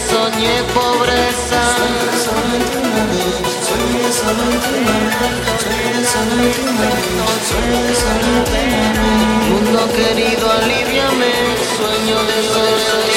soñé pobreza. Soñé soñé. Mundo querido, aliviame, sueño de soledad.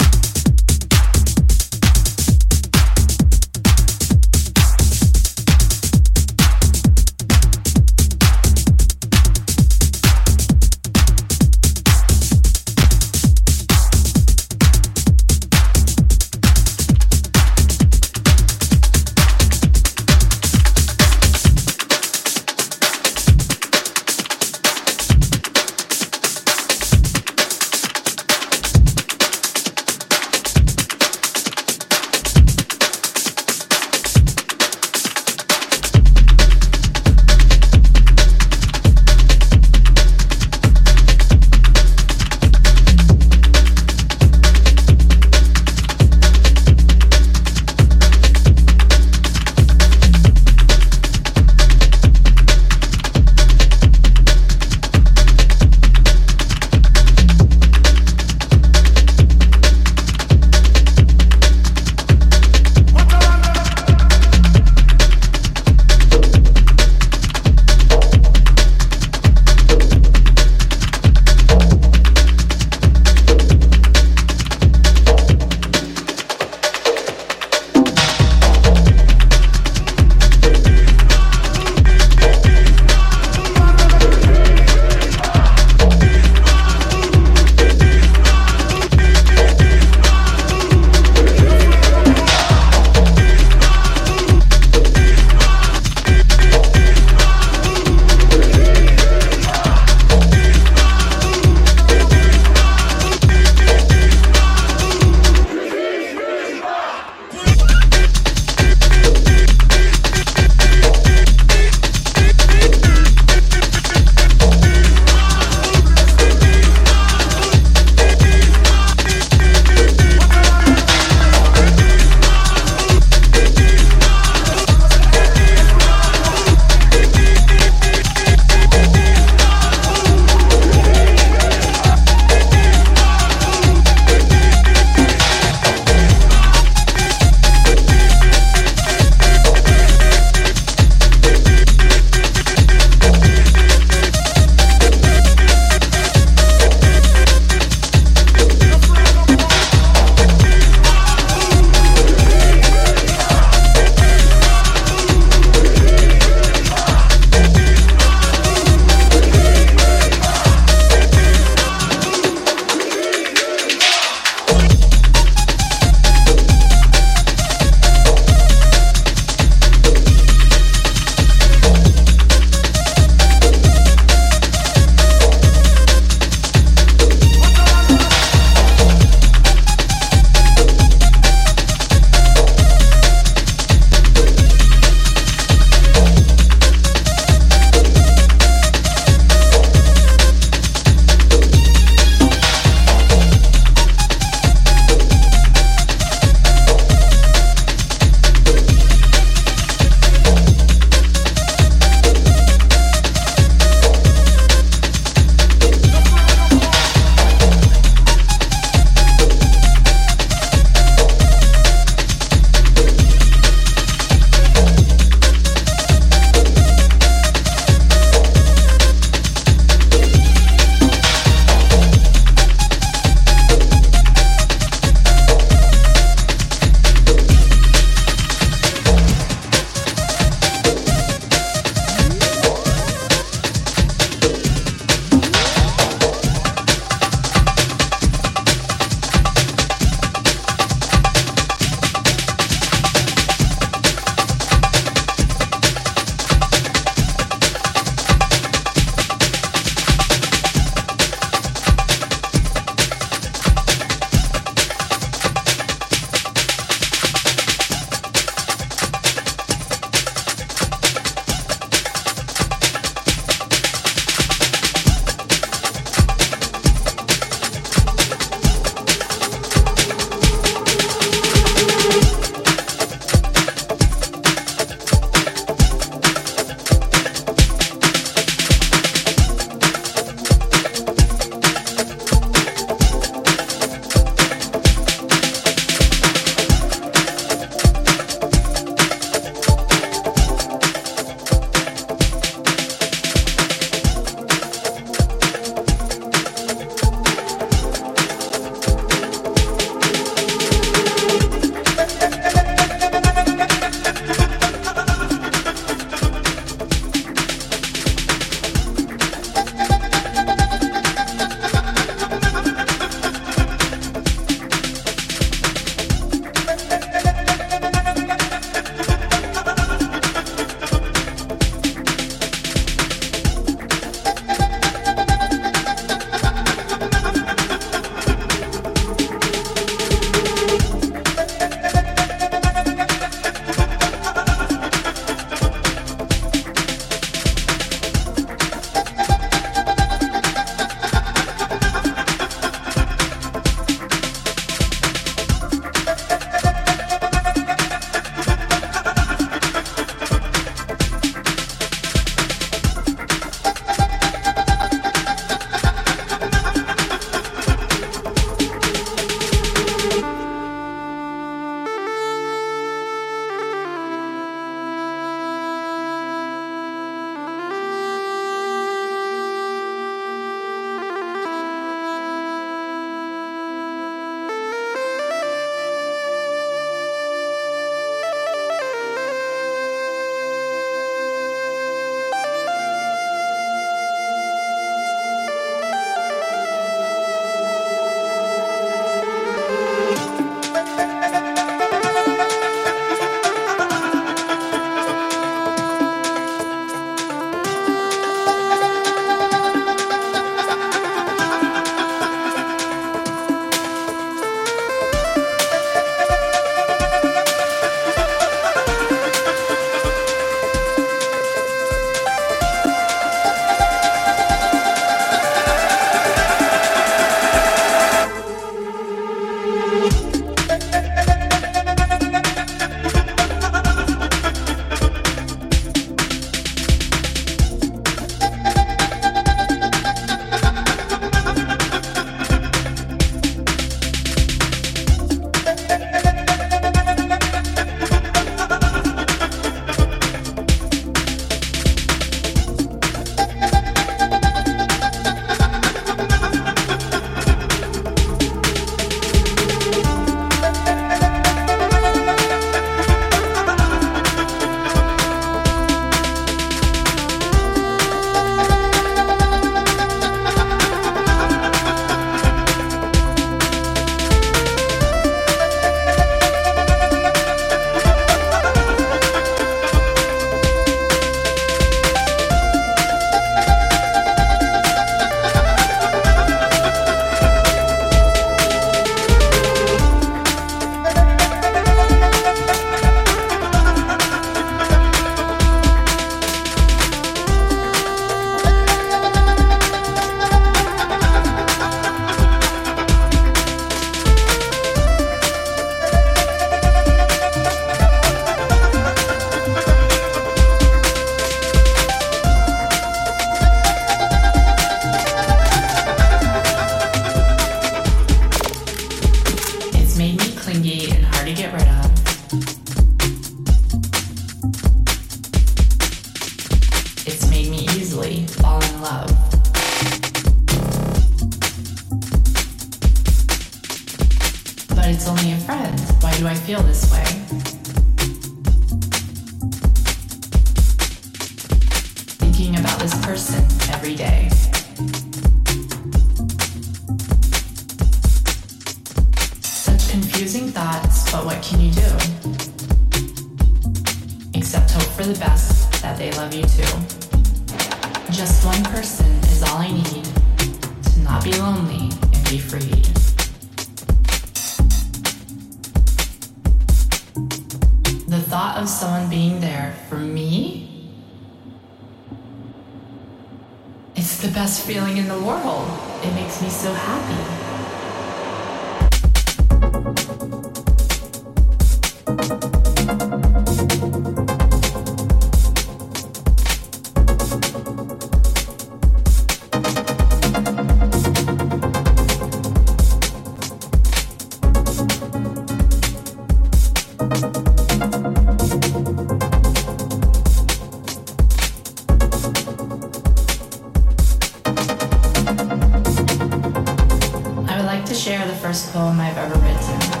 share the first poem I've ever written.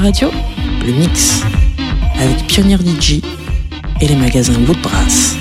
Radio, le mix avec Pionnier DJ et les magasins Wood Brass.